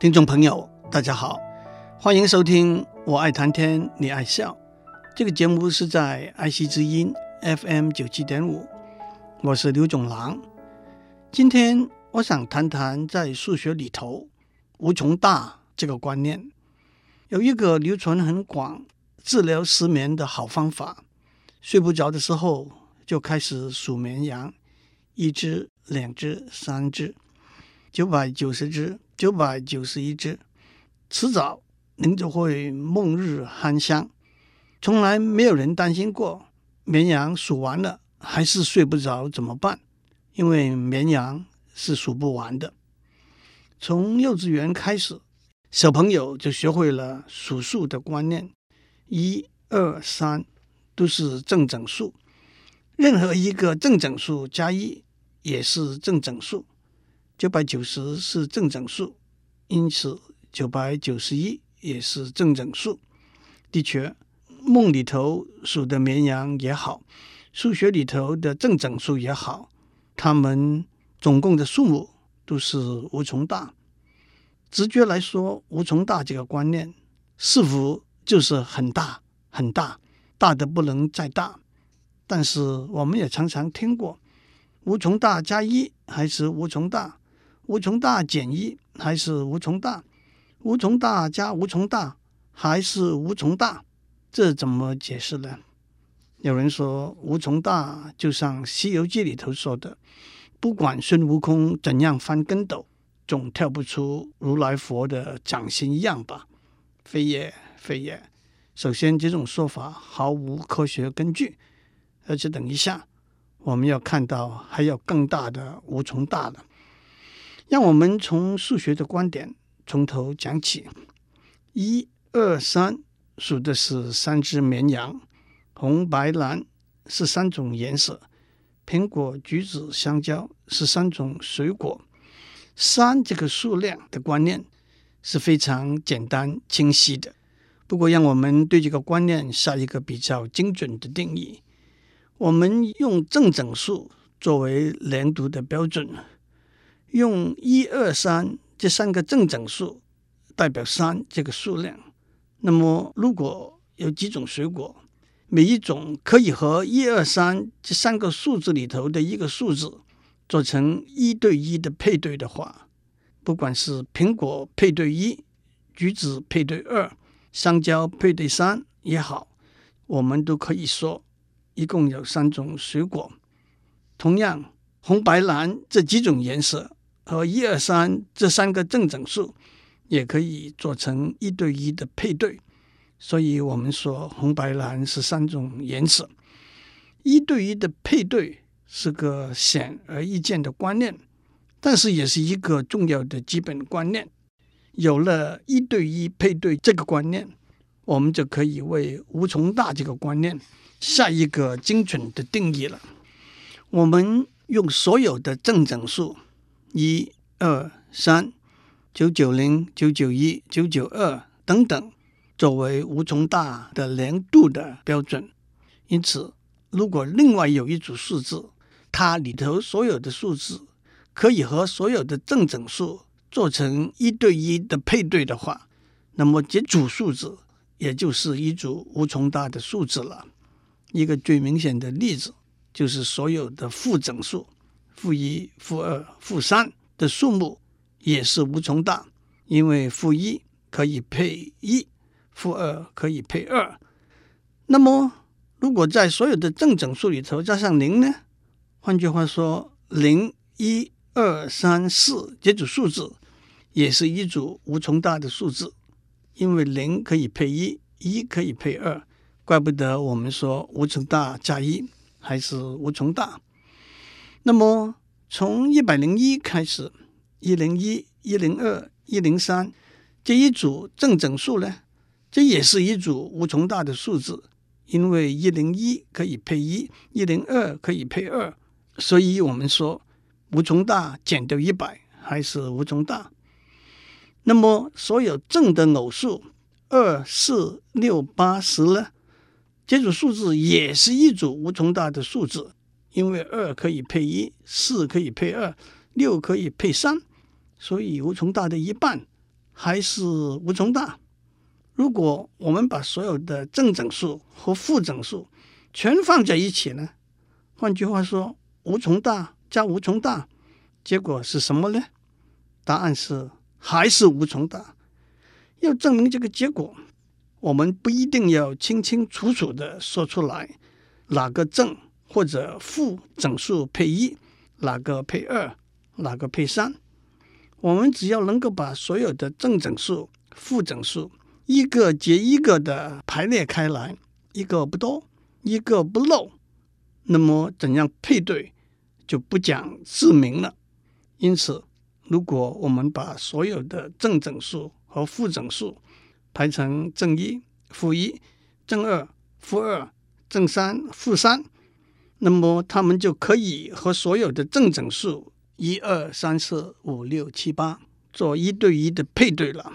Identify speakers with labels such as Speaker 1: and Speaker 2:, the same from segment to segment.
Speaker 1: 听众朋友，大家好，欢迎收听《我爱谈天，你爱笑》这个节目，是在爱惜之音 FM 九七点五，我是刘总郎。今天我想谈谈在数学里头“无穷大”这个观念。有一个流传很广、治疗失眠的好方法：睡不着的时候就开始数绵羊，一只、两只、三只。九百九十只，九百九十一只，迟早您就会梦日酣香。从来没有人担心过绵羊数完了还是睡不着怎么办？因为绵羊是数不完的。从幼稚园开始，小朋友就学会了数数的观念，一二三都是正整数，任何一个正整数加一也是正整数。九百九十是正整数，因此九百九十一也是正整数。的确，梦里头数的绵羊也好，数学里头的正整数也好，它们总共的数目都是无穷大。直觉来说，无穷大这个观念似乎就是很大很大，大得不能再大。但是我们也常常听过，无穷大加一还是无穷大。无穷大减一还是无穷大，无穷大加无穷大还是无穷大，这怎么解释呢？有人说无穷大就像《西游记》里头说的，不管孙悟空怎样翻跟斗，总跳不出如来佛的掌心一样吧？非也，非也。首先，这种说法毫无科学根据，而且等一下我们要看到还有更大的无穷大了。让我们从数学的观点从头讲起。一、二、三数的是三只绵羊，红、白、蓝是三种颜色，苹果、橘子、香蕉是三种水果。三这个数量的观念是非常简单清晰的。不过，让我们对这个观念下一个比较精准的定义。我们用正整数作为连读的标准。用一二三这三个正整数代表三这个数量。那么，如果有几种水果，每一种可以和一二三这三个数字里头的一个数字做成一对一的配对的话，不管是苹果配对一、橘子配对二、香蕉配对三也好，我们都可以说一共有三种水果。同样，红、白、蓝这几种颜色。和一二三这三个正整数也可以做成一对一的配对，所以我们说红白蓝是三种颜色。一对一的配对是个显而易见的观念，但是也是一个重要的基本观念。有了一对一配对这个观念，我们就可以为无穷大这个观念下一个精准的定义了。我们用所有的正整数。一、二、三、九九零、九九一、九九二等等，作为无穷大的量度的标准。因此，如果另外有一组数字，它里头所有的数字可以和所有的正整数做成一对一的配对的话，那么这组数字也就是一组无穷大的数字了。一个最明显的例子就是所有的负整数。负一、负二、负三的数目也是无穷大，因为负一可以配一，负二可以配二。那么，如果在所有的正整数里头加上零呢？换句话说，零、一、二、三、四这组数字也是一组无穷大的数字，因为零可以配一，一可以配二，怪不得我们说无穷大加一还是无穷大。那么，从一百零一开始，一零一、一零二、一零三这一组正整数呢，这也是一组无穷大的数字，因为一零一可以配一，一零二可以配二，所以我们说无穷大减掉一百还是无穷大。那么，所有正的偶数二、四、六、八、十呢，这组数字也是一组无穷大的数字。因为二可以配一，四可以配二，六可以配三，所以无穷大的一半还是无穷大？如果我们把所有的正整数和负整数全放在一起呢？换句话说，无穷大加无穷大，结果是什么呢？答案是还是无穷大。要证明这个结果，我们不一定要清清楚楚的说出来哪个正或者负整数配一，哪个配二，哪个配三。我们只要能够把所有的正整数、负整数一个接一个的排列开来，一个不多，一个不漏，那么怎样配对就不讲自明了。因此，如果我们把所有的正整数和负整数排成正一、负一、正二、负二、正三、负三，那么它们就可以和所有的正整数一二三四五六七八做一对一的配对了。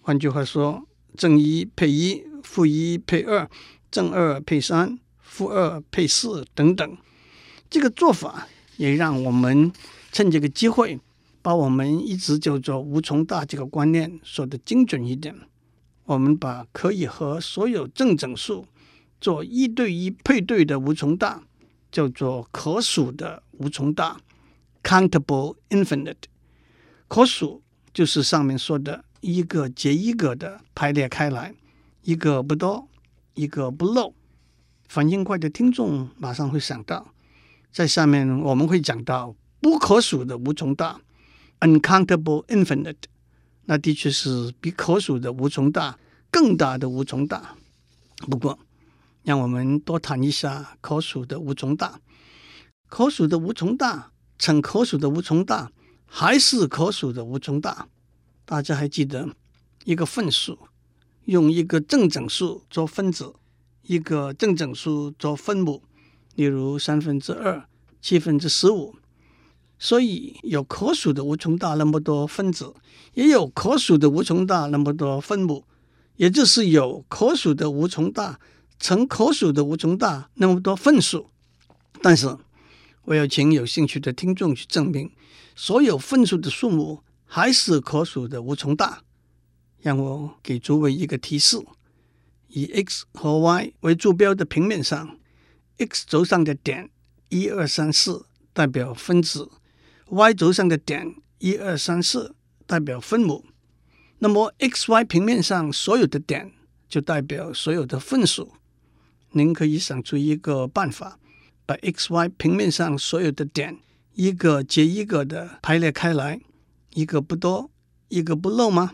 Speaker 1: 换句话说，正一配一，负一配二，正二配三，负二配四等等。这个做法也让我们趁这个机会，把我们一直叫做无穷大这个观念说得精准一点。我们把可以和所有正整数做一对一配对的无穷大，叫做可数的无穷大 （countable infinite）。可数就是上面说的一个接一个的排列开来，一个不多，一个不漏。反应快的听众马上会想到，在下面我们会讲到不可数的无穷大 （uncountable infinite）。那的确是比可数的无穷大更大的无穷大。不过，让我们多谈一下可数的无穷大。可数的无穷大乘可数的无穷大还是可数的无穷大。大家还记得，一个分数用一个正整数做分子，一个正整数做分母，例如三分之二、七分之十五。所以有可数的无穷大那么多分子，也有可数的无穷大那么多分母，也就是有可数的无穷大乘可数的无穷大那么多分数。但是，我要请有兴趣的听众去证明，所有分数的数目还是可数的无穷大。让我给诸位一个提示：以 x 和 y 为坐标的平面上，x 轴上的点一二三四代表分子。y 轴上的点一二三四代表分母，那么 x y 平面上所有的点就代表所有的分数。您可以想出一个办法，把 x y 平面上所有的点一个接一个的排列开来，一个不多，一个不漏吗？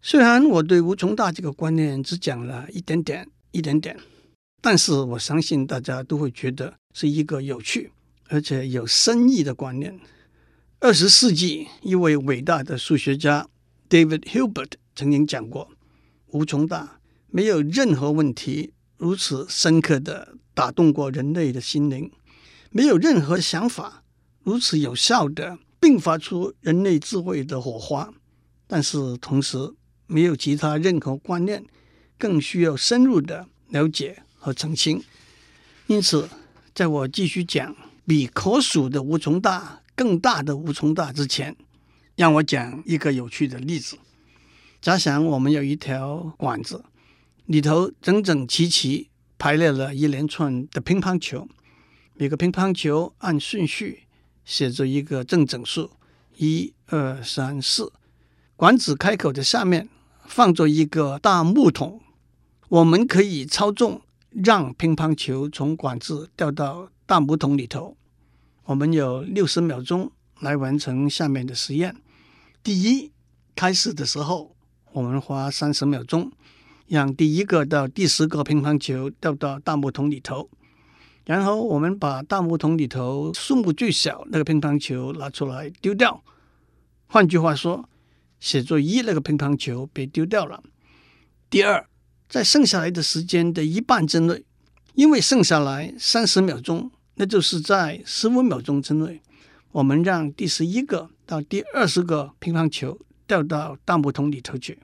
Speaker 1: 虽然我对无穷大这个观念只讲了一点点、一点点，但是我相信大家都会觉得是一个有趣。而且有深意的观念。二十世纪一位伟大的数学家 David Hilbert 曾经讲过：“无穷大，没有任何问题如此深刻的打动过人类的心灵，没有任何想法如此有效的迸发出人类智慧的火花。但是同时，没有其他任何观念更需要深入的了解和澄清。因此，在我继续讲。”比可数的无穷大更大的无穷大之前，让我讲一个有趣的例子。假想我们有一条管子，里头整整齐齐排列了一连串的乒乓球，每个乒乓球按顺序写着一个正整数，一二三四。管子开口的下面放着一个大木桶，我们可以操纵让乒乓球从管子掉到大木桶里头，我们有六十秒钟来完成下面的实验。第一，开始的时候，我们花三十秒钟，让第一个到第十个乒乓球掉到大木桶里头，然后我们把大木桶里头数目最小那个乒乓球拿出来丢掉。换句话说，写作一那个乒乓球被丢掉了。第二，在剩下来的时间的一半之内。因为剩下来三十秒钟，那就是在十五秒钟之内，我们让第十一个到第二十个乒乓球掉到大木桶里头去，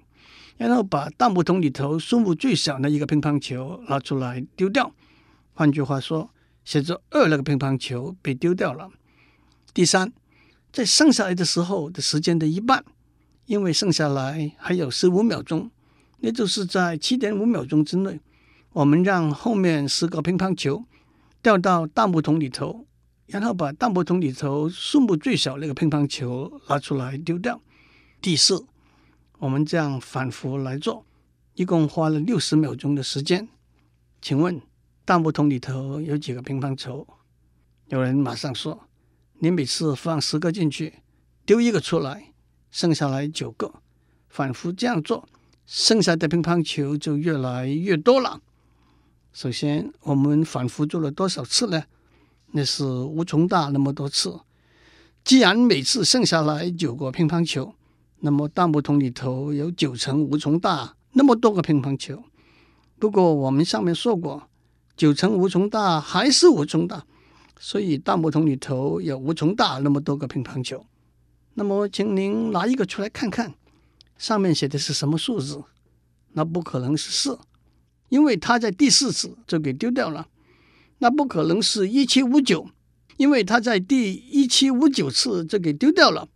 Speaker 1: 然后把大木桶里头数目最小的一个乒乓球拿出来丢掉。换句话说，写着二那个乒乓球被丢掉了。第三，在剩下来的时候的时间的一半，因为剩下来还有十五秒钟，也就是在七点五秒钟之内，我们让后面十个乒乓球掉到大木桶里头，然后把大木桶里头数目最小那个乒乓球拿出来丢掉。第四，我们这样反复来做，一共花了六十秒钟的时间。请问大木桶里头有几个乒乓球？有人马上说：“你每次放十个进去，丢一个出来。”剩下来九个，反复这样做，剩下的乒乓球就越来越多了。首先，我们反复做了多少次呢？那是无穷大那么多次。既然每次剩下来九个乒乓球，那么大木桶里头有九层无穷大那么多个乒乓球。不过我们上面说过，九层无穷大还是无穷大，所以大木桶里头有无穷大那么多个乒乓球。那么，请您拿一个出来看看，上面写的是什么数字？那不可能是四，因为它在第四次就给丢掉了。那不可能是一七五九，因为它在第一七五九次就给丢掉了。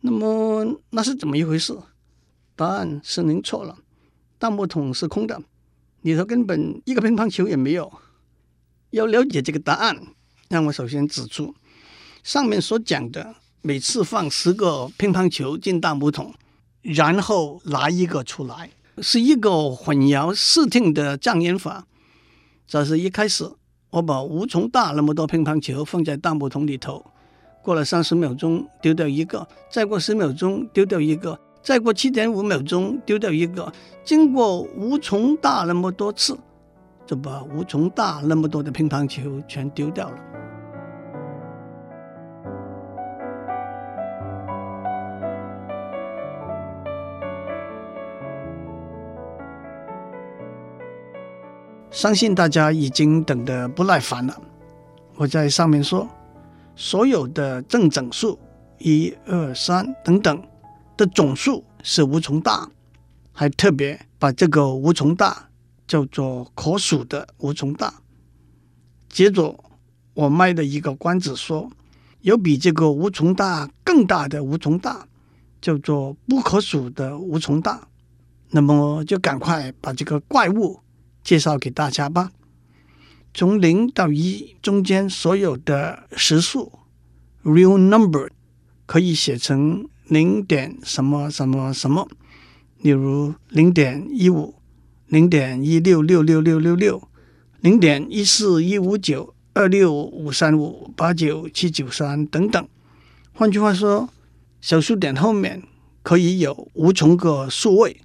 Speaker 1: 那么那是怎么一回事？答案是您错了，大木桶是空的，里头根本一个乒乓球也没有。要了解这个答案，让我首先指出上面所讲的。每次放十个乒乓球进大木桶，然后拿一个出来，是一个混淆视听的障眼法。这是一开始，我把无穷大那么多乒乓球放在大木桶里头，过了三十秒钟丢掉一个，再过十秒钟丢掉一个，再过七点五秒钟丢掉一个，经过无穷大那么多次，就把无穷大那么多的乒乓球全丢掉了。相信大家已经等得不耐烦了。我在上面说，所有的正整数一二三等等的总数是无穷大，还特别把这个无穷大叫做可数的无穷大。接着我卖了一个关子说，有比这个无穷大更大的无穷大，叫做不可数的无穷大。那么就赶快把这个怪物。介绍给大家吧。从零到一中间所有的实数 （real number） 可以写成零点什么什么什么，例如零点一五、零点一六六六六六六、零点一四一五九二六五三五八九七九三等等。换句话说，小数点后面可以有无穷个数位。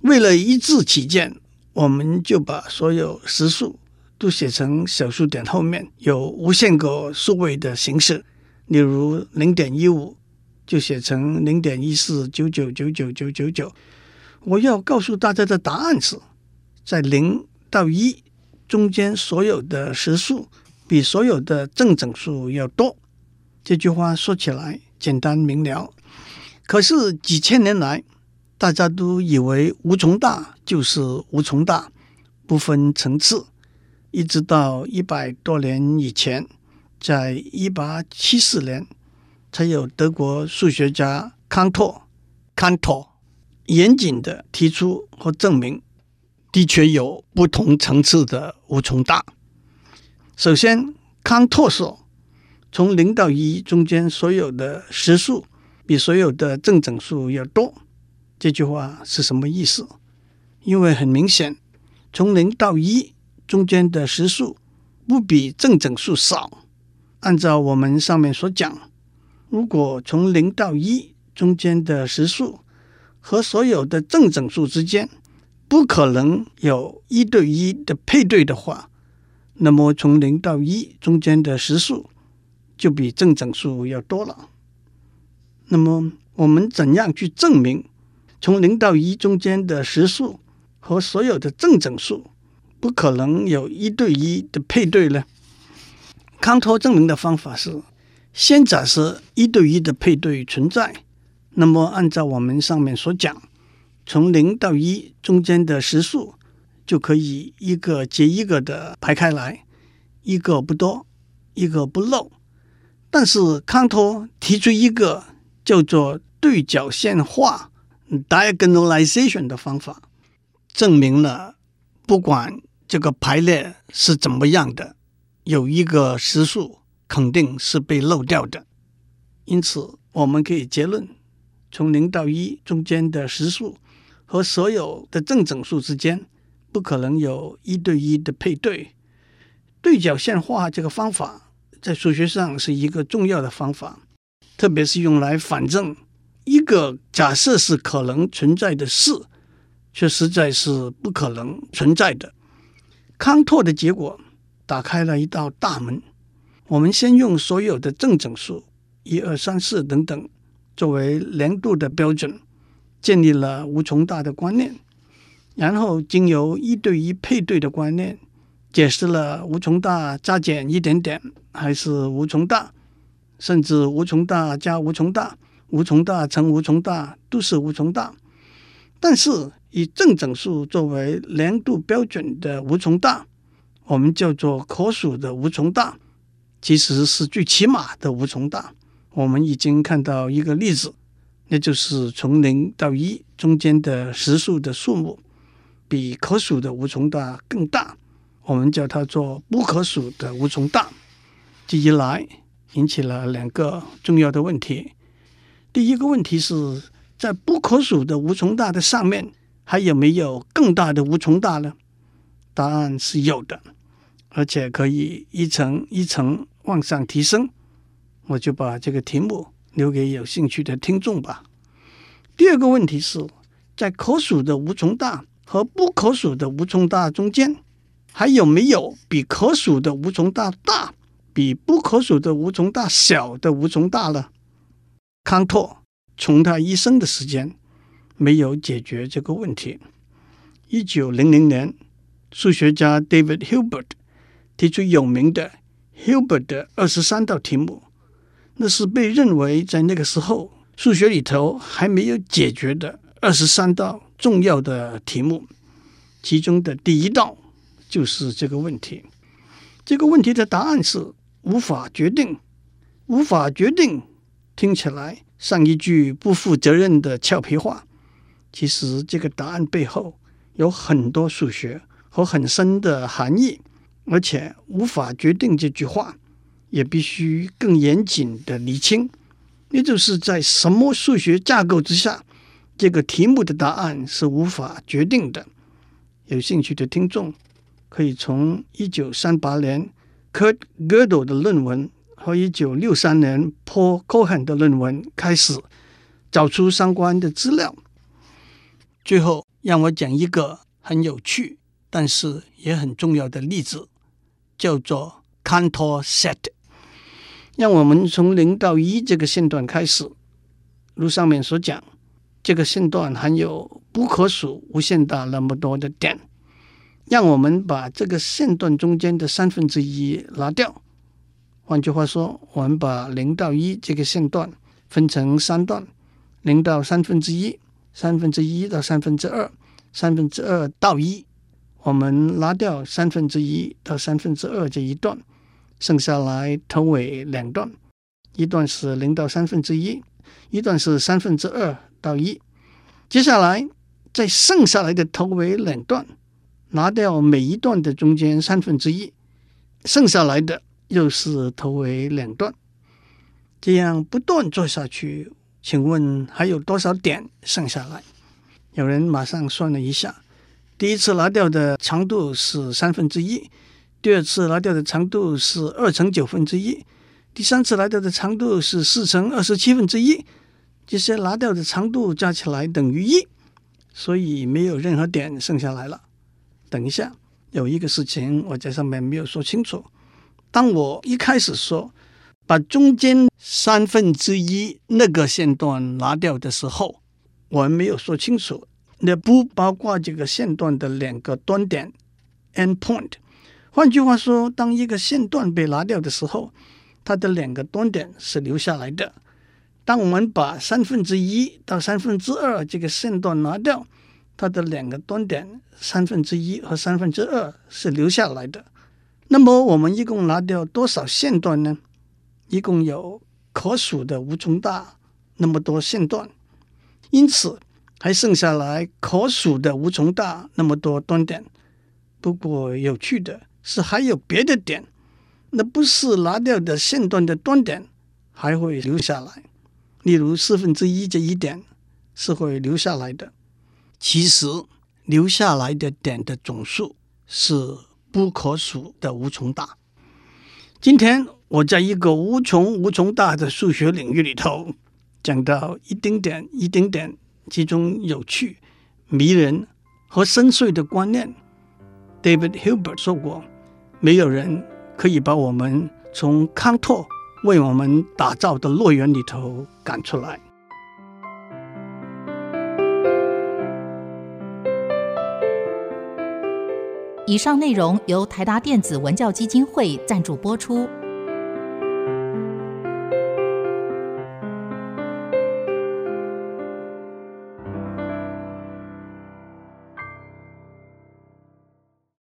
Speaker 1: 为了一致起见。我们就把所有实数都写成小数点后面有无限个数位的形式，例如零点一五就写成零点一四九九九九九九九。我要告诉大家的答案是，在零到一中间所有的实数比所有的正整数要多。这句话说起来简单明了，可是几千年来，大家都以为无穷大就是无穷大，不分层次，一直到一百多年以前，在一八七四年，才有德国数学家康托康托严谨地提出和证明，的确有不同层次的无穷大。首先，康托说，从零到一中间所有的实数比所有的正整数要多。这句话是什么意思？因为很明显，从零到一中间的实数不比正整数少。按照我们上面所讲，如果从零到一中间的实数和所有的正整数之间不可能有一对一的配对的话，那么从零到一中间的实数就比正整数要多了。那么我们怎样去证明？从零到一中间的实数和所有的正整数不可能有一对一的配对呢？康托证明的方法是：先假设一对一的配对存在，那么按照我们上面所讲，从零到一中间的实数就可以一个接一个的排开来，一个不多，一个不漏。但是康托提出一个叫做对角线化 （diagonalization） 的方法，证明了不管这个排列是怎么样的，有一个实数肯定是被漏掉的。因此，我们可以结论：从零到一中间的实数和所有的正整数之间，不可能有一对一的配对。对角线化这个方法在数学上是一个重要的方法，特别是用来反证一个假设是可能存在的事，却实在是不可能存在的。康托的结果打开了一道大门。我们先用所有的正整数。一二三四等等，作为量度的标准，建立了无穷大的观念，然后经由一对一配对的观念，解释了无穷大加减一点点还是无穷大，甚至无穷大加无穷大、无穷大乘无穷大都是无穷大。但是以正整数作为量度标准的无穷大，我们叫做可数的无穷大，其实是最起码的无穷大。我们已经看到一个例子，那就是从零到一中间的实数的数目比可数的无穷大更大，我们叫它做不可数的无穷大。这一来引起了两个重要的问题。第一个问题是在不可数的无穷大的上面还有没有更大的无穷大呢？答案是有的，而且可以一层一层往上提升。我就把这个题目留给有兴趣的听众吧。第二个问题是，在可数的无穷大和不可数的无穷大中间，还有没有比可数的无穷大大、比不可数的无穷大小的无穷大呢？康托从他一生的时间没有解决这个问题。一九零零年，数学家 David Hilbert 提出有名的 Hilbert 的二十三道题目。那是被认为在那个时候数学里头还没有解决的二十三道重要的题目，其中的第一道就是这个问题。这个问题的答案是无法决定。无法决定听起来上一句不负责任的俏皮话，其实这个答案背后有很多数学和很深的含义，而且无法决定这句话。也必须更严谨的厘清，也就是在什么数学架构之下，这个题目的答案是无法决定的。有兴趣的听众可以从一九三八年 Kurt Gödel 的论文和一九六三年 Paul Cohen 的论文开始找出相关的资料。最后，让我讲一个很有趣但是也很重要的例子，叫做 Cantor set。让我们从零到一这个线段开始，如上面所讲，这个线段含有不可数无限大那么多的点。让我们把这个线段中间的三分之一拿掉。换句话说，我们把零到一这个线段分成三段：零到三分之一、三分之一到三分之二、三分之二到一。我们拿掉三分之一到三分之二这一段。剩下来头尾两段，一段是零到三分之一，一段是三分之二到一。接下来在剩下来的头尾两段，拿掉每一段的中间三分之一，剩下来的又是头尾两段。这样不断做下去，请问还有多少点剩下来？有人马上算了一下，第一次拿掉的长度是三分之一。第二次拿掉的长度是二乘九分之一，第三次拿掉的长度是四乘二十七分之一，这些拿掉的长度加起来等于一，所以没有任何点剩下来了。等一下，有一个事情我在上面没有说清楚。当我一开始说把中间三分之一那个线段拿掉的时候，我们没有说清楚，那不包括这个线段的两个端点 （end point）。换句话说，当一个线段被拿掉的时候，它的两个端点是留下来的。当我们把三分之一到三分之二这个线段拿掉，它的两个端点三分之一和三分之二是留下来的。那么我们一共拿掉多少线段呢？一共有可数的无穷大那么多线段，因此还剩下来可数的无穷大那么多端点。不过有趣的是，还有别的点，那不是拿掉的线段的端点还会留下来。例如四分之一这一点是会留下来的。其实留下来的点的总数是不可数的无穷大。今天我在一个无穷无穷大的数学领域里头讲到一丁点一丁点其中有趣、迷人和深邃的观念。David Hilbert 说过：“没有人可以把我们从康托为我们打造的乐园里头赶出来。”
Speaker 2: 以上内容由台达电子文教基金会赞助播出。